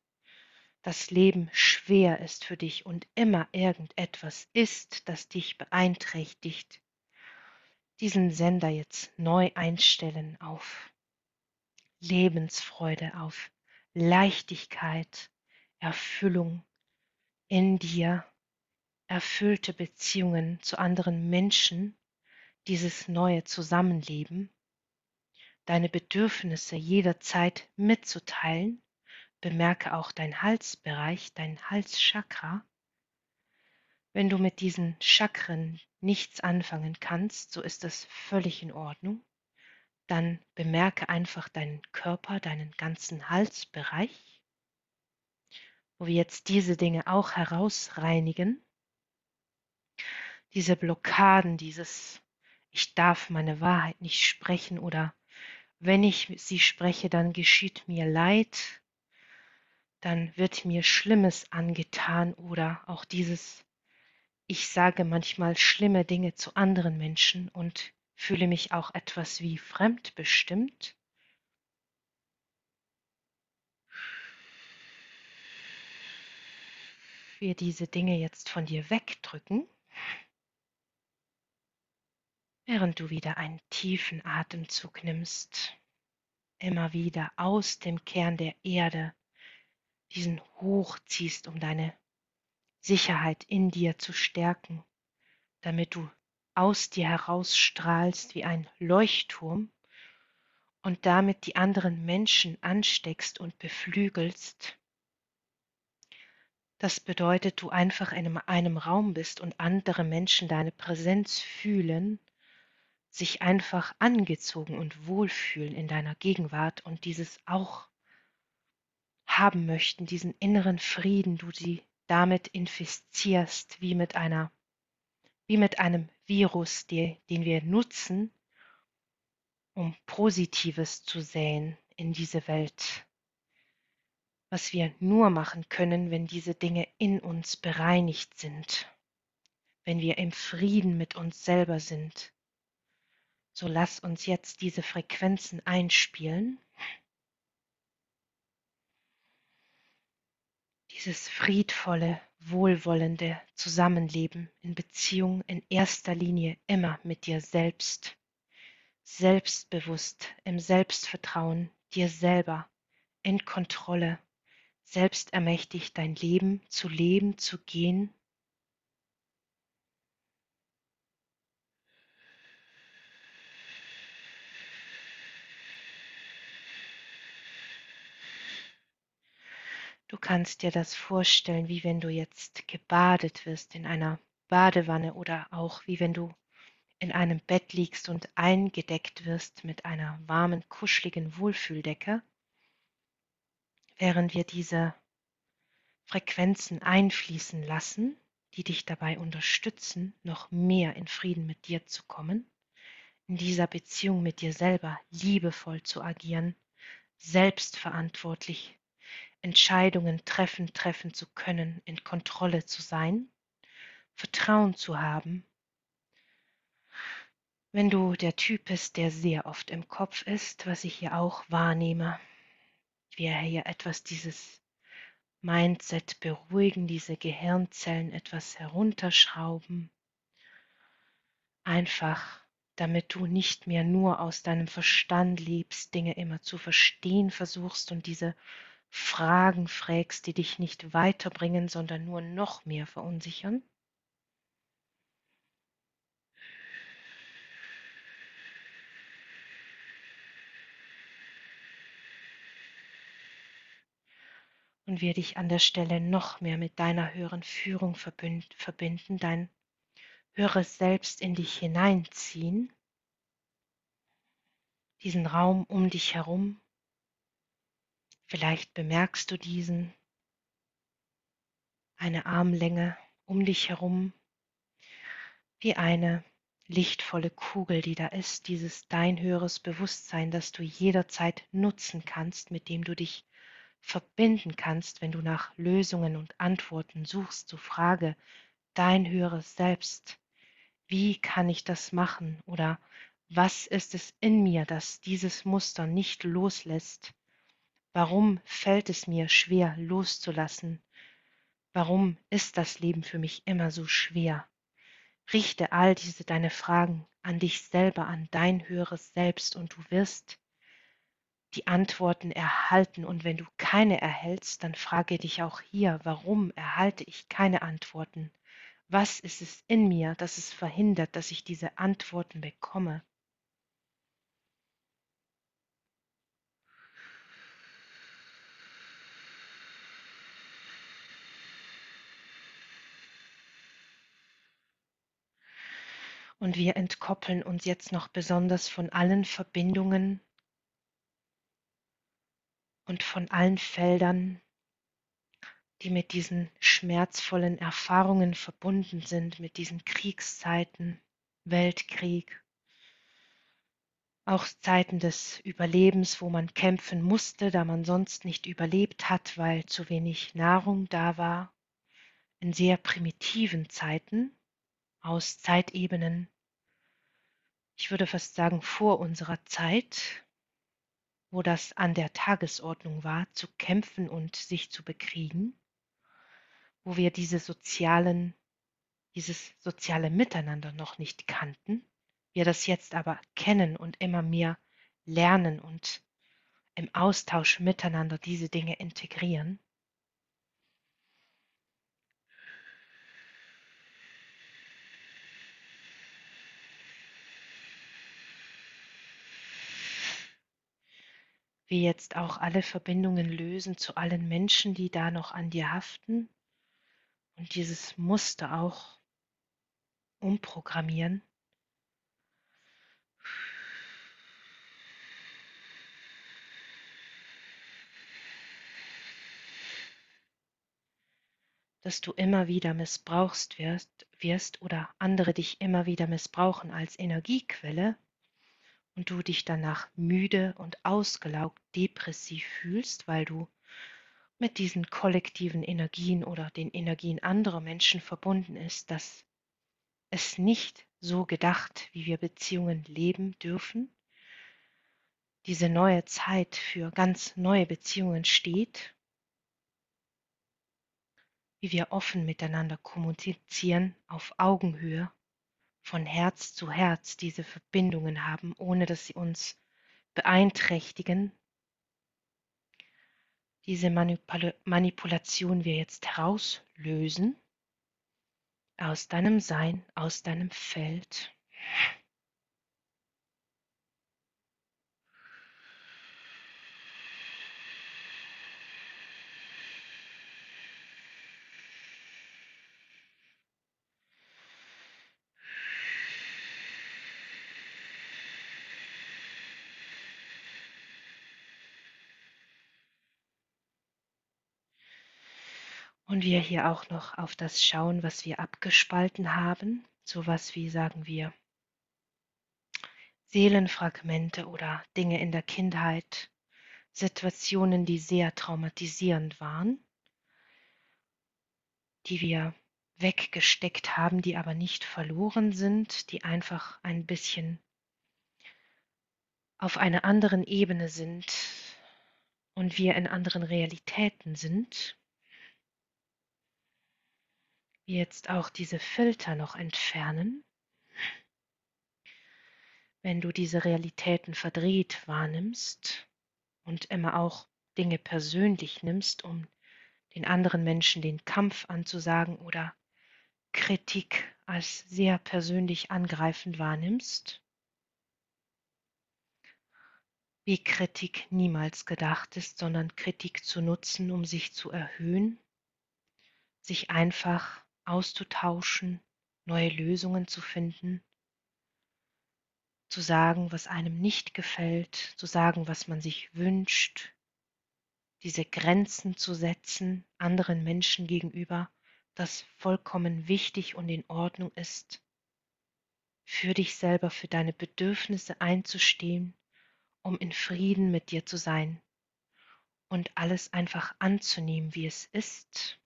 das Leben schwer ist für dich und immer irgendetwas ist, das dich beeinträchtigt, diesen Sender jetzt neu einstellen auf Lebensfreude, auf Leichtigkeit, Erfüllung in dir, erfüllte Beziehungen zu anderen Menschen, dieses neue Zusammenleben, deine Bedürfnisse jederzeit mitzuteilen, bemerke auch dein Halsbereich, dein Halschakra. Wenn du mit diesen Chakren nichts anfangen kannst, so ist das völlig in Ordnung. Dann bemerke einfach deinen Körper, deinen ganzen Halsbereich, wo wir jetzt diese Dinge auch herausreinigen. Diese Blockaden, dieses Ich darf meine Wahrheit nicht sprechen oder wenn ich sie spreche, dann geschieht mir Leid, dann wird mir Schlimmes angetan oder auch dieses Ich sage manchmal schlimme Dinge zu anderen Menschen und fühle mich auch etwas wie fremdbestimmt. Wir diese Dinge jetzt von dir wegdrücken, während du wieder einen tiefen Atemzug nimmst, immer wieder aus dem Kern der Erde diesen hochziehst, um deine Sicherheit in dir zu stärken, damit du aus dir herausstrahlst wie ein Leuchtturm und damit die anderen Menschen ansteckst und beflügelst. Das bedeutet, du einfach in einem Raum bist und andere Menschen deine Präsenz fühlen, sich einfach angezogen und wohlfühlen in deiner Gegenwart und dieses auch haben möchten, diesen inneren Frieden, du sie damit infizierst, wie mit einer wie mit einem Virus, den wir nutzen, um Positives zu säen in diese Welt. Was wir nur machen können, wenn diese Dinge in uns bereinigt sind, wenn wir im Frieden mit uns selber sind. So lass uns jetzt diese Frequenzen einspielen. Dieses friedvolle, wohlwollende Zusammenleben in Beziehung in erster Linie immer mit dir selbst, selbstbewusst, im Selbstvertrauen, dir selber, in Kontrolle, selbstermächtigt dein Leben zu leben, zu gehen. Du kannst dir das vorstellen, wie wenn du jetzt gebadet wirst in einer Badewanne oder auch wie wenn du in einem Bett liegst und eingedeckt wirst mit einer warmen, kuscheligen Wohlfühldecke, während wir diese Frequenzen einfließen lassen, die dich dabei unterstützen, noch mehr in Frieden mit dir zu kommen, in dieser Beziehung mit dir selber liebevoll zu agieren, selbstverantwortlich Entscheidungen treffen, treffen zu können, in Kontrolle zu sein, Vertrauen zu haben. Wenn du der Typ bist, der sehr oft im Kopf ist, was ich hier auch wahrnehme, wir hier etwas dieses Mindset beruhigen, diese Gehirnzellen etwas herunterschrauben, einfach damit du nicht mehr nur aus deinem Verstand lebst, Dinge immer zu verstehen versuchst und diese Fragen fragst, die dich nicht weiterbringen, sondern nur noch mehr verunsichern? Wir dich an der Stelle noch mehr mit deiner höheren Führung verbinden, dein höheres Selbst in dich hineinziehen, diesen Raum um dich herum. Vielleicht bemerkst du diesen, eine Armlänge um dich herum, wie eine lichtvolle Kugel, die da ist, dieses dein höheres Bewusstsein, das du jederzeit nutzen kannst, mit dem du dich verbinden kannst, wenn du nach Lösungen und Antworten suchst zur Frage dein höheres Selbst. Wie kann ich das machen? Oder was ist es in mir, das dieses Muster nicht loslässt? Warum fällt es mir schwer loszulassen? Warum ist das Leben für mich immer so schwer? Richte all diese deine Fragen an dich selber, an dein höheres Selbst und du wirst die Antworten erhalten. Und wenn du keine erhältst, dann frage dich auch hier, warum erhalte ich keine Antworten? Was ist es in mir, das es verhindert, dass ich diese Antworten bekomme? Und wir entkoppeln uns jetzt noch besonders von allen Verbindungen und von allen Feldern, die mit diesen schmerzvollen Erfahrungen verbunden sind, mit diesen Kriegszeiten, Weltkrieg, auch Zeiten des Überlebens, wo man kämpfen musste, da man sonst nicht überlebt hat, weil zu wenig Nahrung da war, in sehr primitiven Zeiten, aus Zeitebenen, ich würde fast sagen vor unserer Zeit, wo das an der Tagesordnung war, zu kämpfen und sich zu bekriegen, wo wir diese sozialen, dieses soziale Miteinander noch nicht kannten, wir das jetzt aber kennen und immer mehr lernen und im Austausch miteinander diese Dinge integrieren. Wir jetzt auch alle Verbindungen lösen zu allen Menschen, die da noch an dir haften und dieses Muster auch umprogrammieren. dass du immer wieder missbrauchst wirst, wirst oder andere dich immer wieder missbrauchen als Energiequelle, und du dich danach müde und ausgelaugt depressiv fühlst, weil du mit diesen kollektiven Energien oder den Energien anderer Menschen verbunden ist, dass es nicht so gedacht, wie wir Beziehungen leben dürfen, diese neue Zeit für ganz neue Beziehungen steht, wie wir offen miteinander kommunizieren auf Augenhöhe von Herz zu Herz diese Verbindungen haben, ohne dass sie uns beeinträchtigen. Diese Manipul Manipulation wir jetzt herauslösen aus deinem Sein, aus deinem Feld. Und wir hier auch noch auf das schauen, was wir abgespalten haben, sowas wie sagen wir Seelenfragmente oder Dinge in der Kindheit, Situationen, die sehr traumatisierend waren, die wir weggesteckt haben, die aber nicht verloren sind, die einfach ein bisschen auf einer anderen Ebene sind und wir in anderen Realitäten sind jetzt auch diese Filter noch entfernen, wenn du diese Realitäten verdreht wahrnimmst und immer auch Dinge persönlich nimmst, um den anderen Menschen den Kampf anzusagen oder Kritik als sehr persönlich angreifend wahrnimmst, wie Kritik niemals gedacht ist, sondern Kritik zu nutzen, um sich zu erhöhen, sich einfach auszutauschen, neue Lösungen zu finden, zu sagen, was einem nicht gefällt, zu sagen, was man sich wünscht, diese Grenzen zu setzen anderen Menschen gegenüber, das vollkommen wichtig und in Ordnung ist, für dich selber, für deine Bedürfnisse einzustehen, um in Frieden mit dir zu sein, und alles einfach anzunehmen, wie es ist.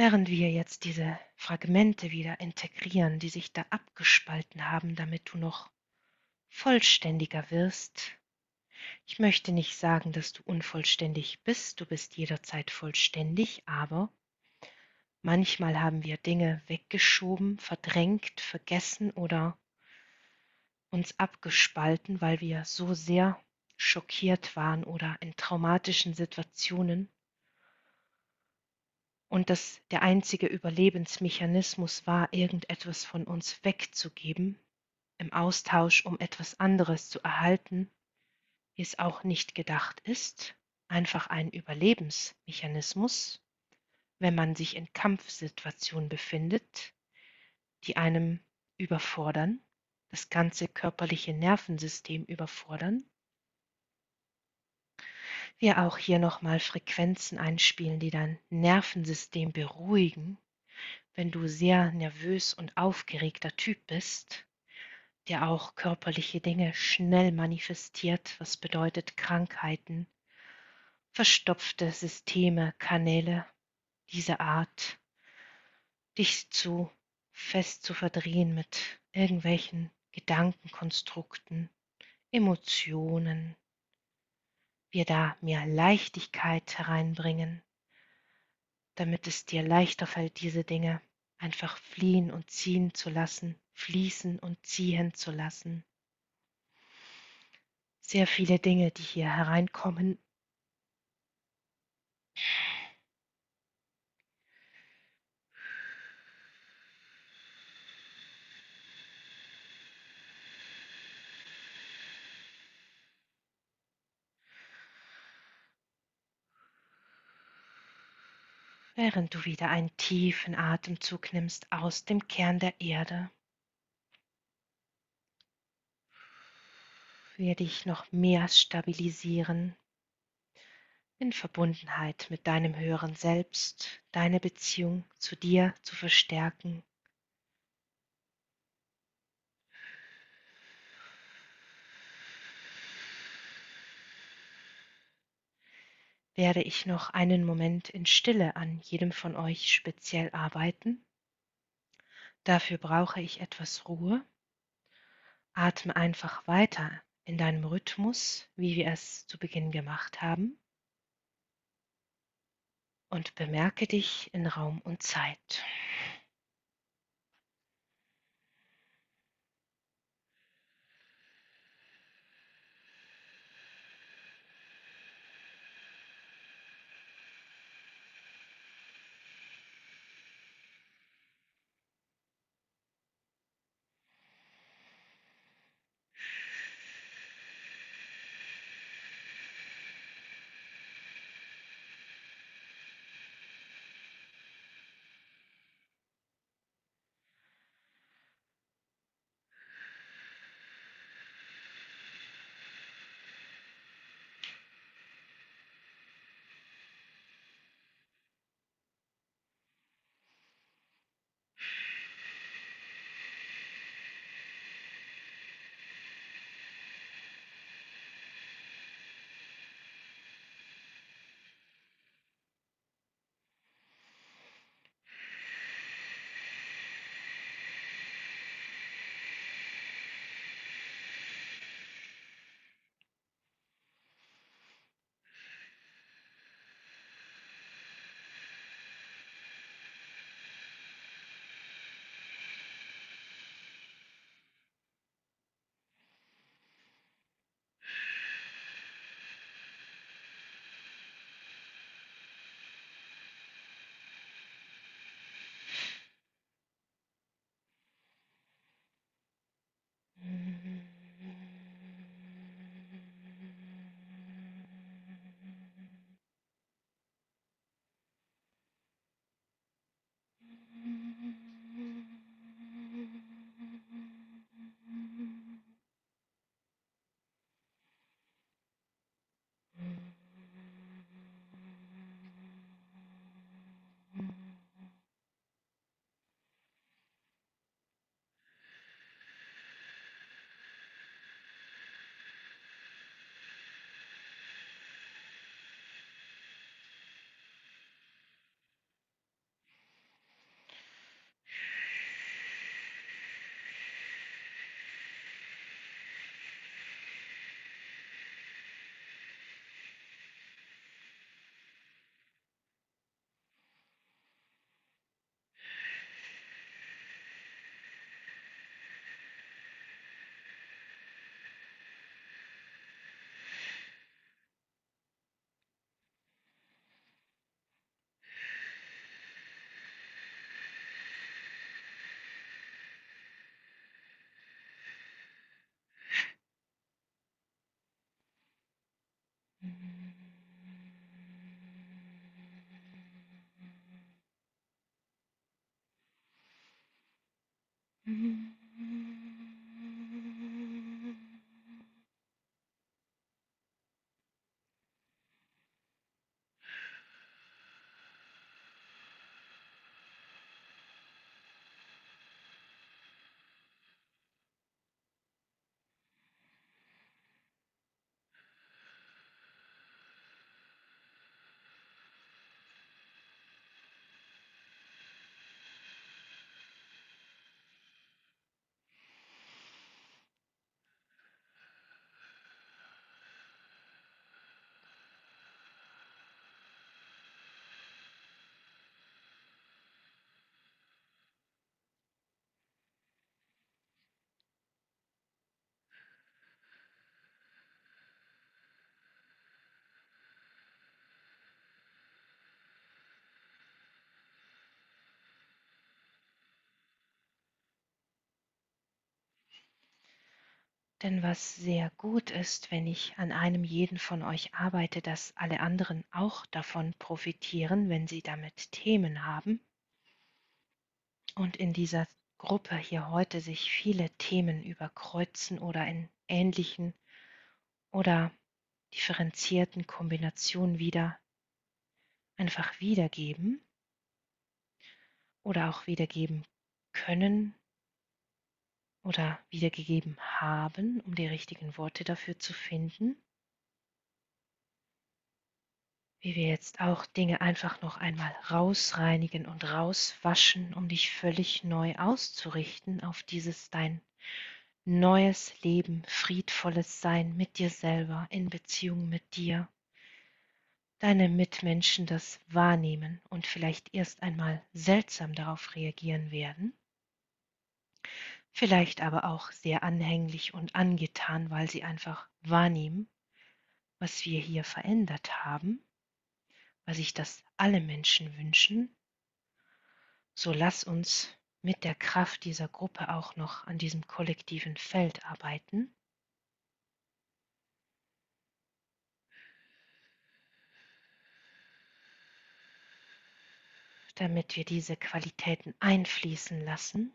Während wir jetzt diese Fragmente wieder integrieren, die sich da abgespalten haben, damit du noch vollständiger wirst. Ich möchte nicht sagen, dass du unvollständig bist, du bist jederzeit vollständig, aber manchmal haben wir Dinge weggeschoben, verdrängt, vergessen oder uns abgespalten, weil wir so sehr schockiert waren oder in traumatischen Situationen und dass der einzige Überlebensmechanismus war, irgendetwas von uns wegzugeben, im Austausch, um etwas anderes zu erhalten, wie es auch nicht gedacht ist, einfach ein Überlebensmechanismus, wenn man sich in Kampfsituationen befindet, die einem überfordern, das ganze körperliche Nervensystem überfordern. Wir auch hier nochmal Frequenzen einspielen, die dein Nervensystem beruhigen, wenn du sehr nervös und aufgeregter Typ bist, der auch körperliche Dinge schnell manifestiert, was bedeutet Krankheiten, verstopfte Systeme, Kanäle dieser Art, dich zu fest zu verdrehen mit irgendwelchen Gedankenkonstrukten, Emotionen, wir da mehr Leichtigkeit hereinbringen, damit es dir leichter fällt, diese Dinge einfach fliehen und ziehen zu lassen, fließen und ziehen zu lassen. Sehr viele Dinge, die hier hereinkommen, während du wieder einen tiefen Atemzug nimmst aus dem Kern der Erde. Werde dich noch mehr stabilisieren in Verbundenheit mit deinem höheren Selbst, deine Beziehung zu dir zu verstärken. Werde ich noch einen Moment in Stille an jedem von euch speziell arbeiten. Dafür brauche ich etwas Ruhe. Atme einfach weiter in deinem Rhythmus, wie wir es zu Beginn gemacht haben. Und bemerke dich in Raum und Zeit. Mm-hmm. Mm-hmm. Denn was sehr gut ist, wenn ich an einem jeden von euch arbeite, dass alle anderen auch davon profitieren, wenn sie damit Themen haben. Und in dieser Gruppe hier heute sich viele Themen überkreuzen oder in ähnlichen oder differenzierten Kombinationen wieder einfach wiedergeben oder auch wiedergeben können oder wiedergegeben haben, um die richtigen Worte dafür zu finden. Wie wir jetzt auch Dinge einfach noch einmal rausreinigen und rauswaschen, um dich völlig neu auszurichten auf dieses dein neues Leben, friedvolles Sein mit dir selber, in Beziehung mit dir, deine Mitmenschen das wahrnehmen und vielleicht erst einmal seltsam darauf reagieren werden, vielleicht aber auch sehr anhänglich und angetan, weil sie einfach wahrnehmen, was wir hier verändert haben, weil sich das alle Menschen wünschen, so lass uns mit der Kraft dieser Gruppe auch noch an diesem kollektiven Feld arbeiten. damit wir diese Qualitäten einfließen lassen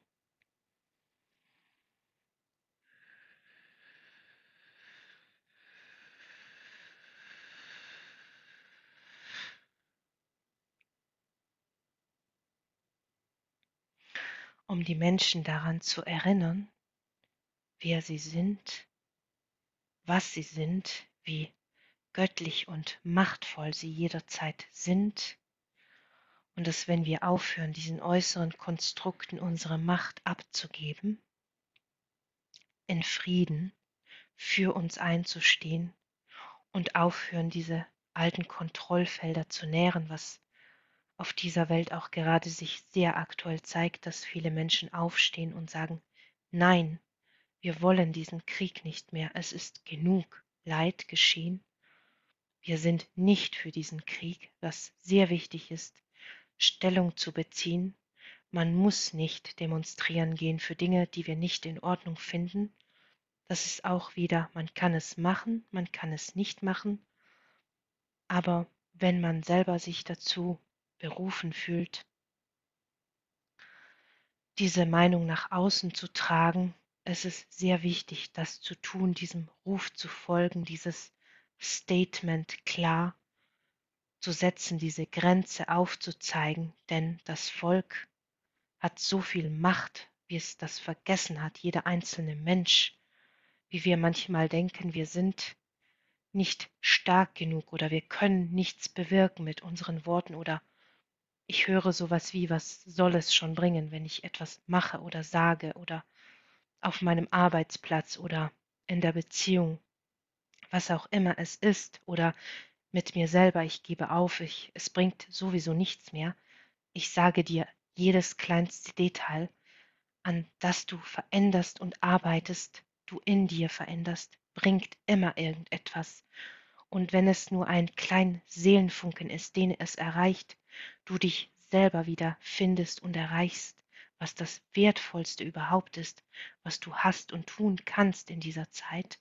um die Menschen daran zu erinnern, wer sie sind, was sie sind, wie göttlich und machtvoll sie jederzeit sind, und dass wenn wir aufhören, diesen äußeren Konstrukten unsere Macht abzugeben, in Frieden für uns einzustehen und aufhören, diese alten Kontrollfelder zu nähren, was auf dieser Welt auch gerade sich sehr aktuell zeigt, dass viele Menschen aufstehen und sagen, nein, wir wollen diesen Krieg nicht mehr, es ist genug Leid geschehen. Wir sind nicht für diesen Krieg, was sehr wichtig ist, Stellung zu beziehen. Man muss nicht demonstrieren gehen für Dinge, die wir nicht in Ordnung finden. Das ist auch wieder, man kann es machen, man kann es nicht machen, aber wenn man selber sich dazu berufen fühlt, diese Meinung nach außen zu tragen. Es ist sehr wichtig, das zu tun, diesem Ruf zu folgen, dieses Statement klar zu setzen, diese Grenze aufzuzeigen, denn das Volk hat so viel Macht, wie es das vergessen hat, jeder einzelne Mensch, wie wir manchmal denken, wir sind nicht stark genug oder wir können nichts bewirken mit unseren Worten oder ich höre sowas wie, was soll es schon bringen, wenn ich etwas mache oder sage oder auf meinem Arbeitsplatz oder in der Beziehung, was auch immer es ist oder mit mir selber, ich gebe auf, ich, es bringt sowieso nichts mehr. Ich sage dir jedes kleinste Detail, an das du veränderst und arbeitest, du in dir veränderst, bringt immer irgendetwas. Und wenn es nur ein kleiner Seelenfunken ist, den es erreicht, du dich selber wieder findest und erreichst, was das Wertvollste überhaupt ist, was du hast und tun kannst in dieser Zeit,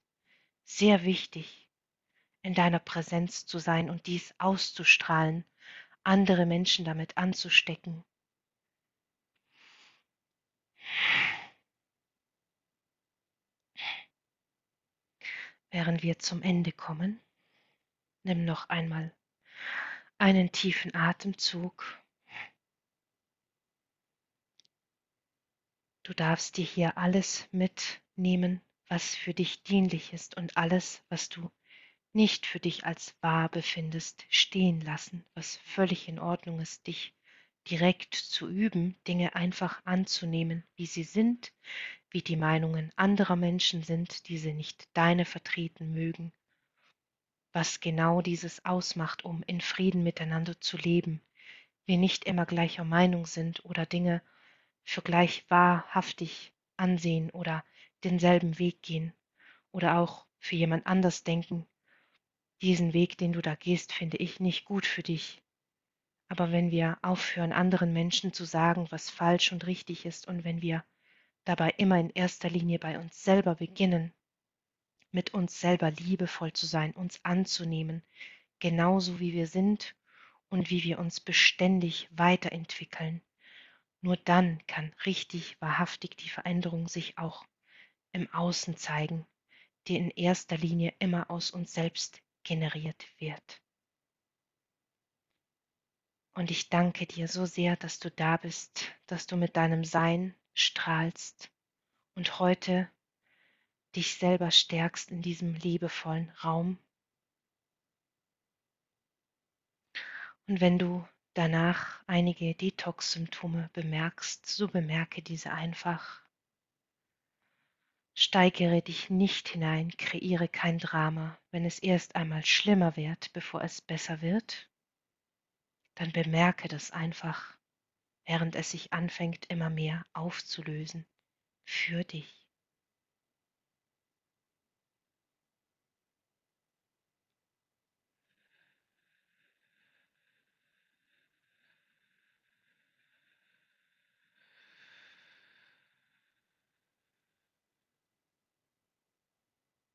sehr wichtig, in deiner Präsenz zu sein und dies auszustrahlen, andere Menschen damit anzustecken. Während wir zum Ende kommen, nimm noch einmal einen tiefen Atemzug. Du darfst dir hier alles mitnehmen, was für dich dienlich ist und alles, was du nicht für dich als wahr befindest, stehen lassen, was völlig in Ordnung ist, dich direkt zu üben, Dinge einfach anzunehmen, wie sie sind, wie die Meinungen anderer Menschen sind, die sie nicht deine vertreten mögen, was genau dieses ausmacht, um in Frieden miteinander zu leben, wir nicht immer gleicher Meinung sind oder Dinge für gleich wahrhaftig ansehen oder denselben Weg gehen oder auch für jemand anders denken, diesen Weg, den du da gehst, finde ich nicht gut für dich. Aber wenn wir aufhören, anderen Menschen zu sagen, was falsch und richtig ist, und wenn wir dabei immer in erster Linie bei uns selber beginnen, mit uns selber liebevoll zu sein, uns anzunehmen, genauso wie wir sind und wie wir uns beständig weiterentwickeln, nur dann kann richtig, wahrhaftig die Veränderung sich auch im Außen zeigen, die in erster Linie immer aus uns selbst generiert wird. Und ich danke dir so sehr, dass du da bist, dass du mit deinem Sein strahlst und heute dich selber stärkst in diesem liebevollen Raum. Und wenn du danach einige Detox-Symptome bemerkst, so bemerke diese einfach. Steigere dich nicht hinein, kreiere kein Drama. Wenn es erst einmal schlimmer wird, bevor es besser wird, dann bemerke das einfach, während es sich anfängt immer mehr aufzulösen für dich.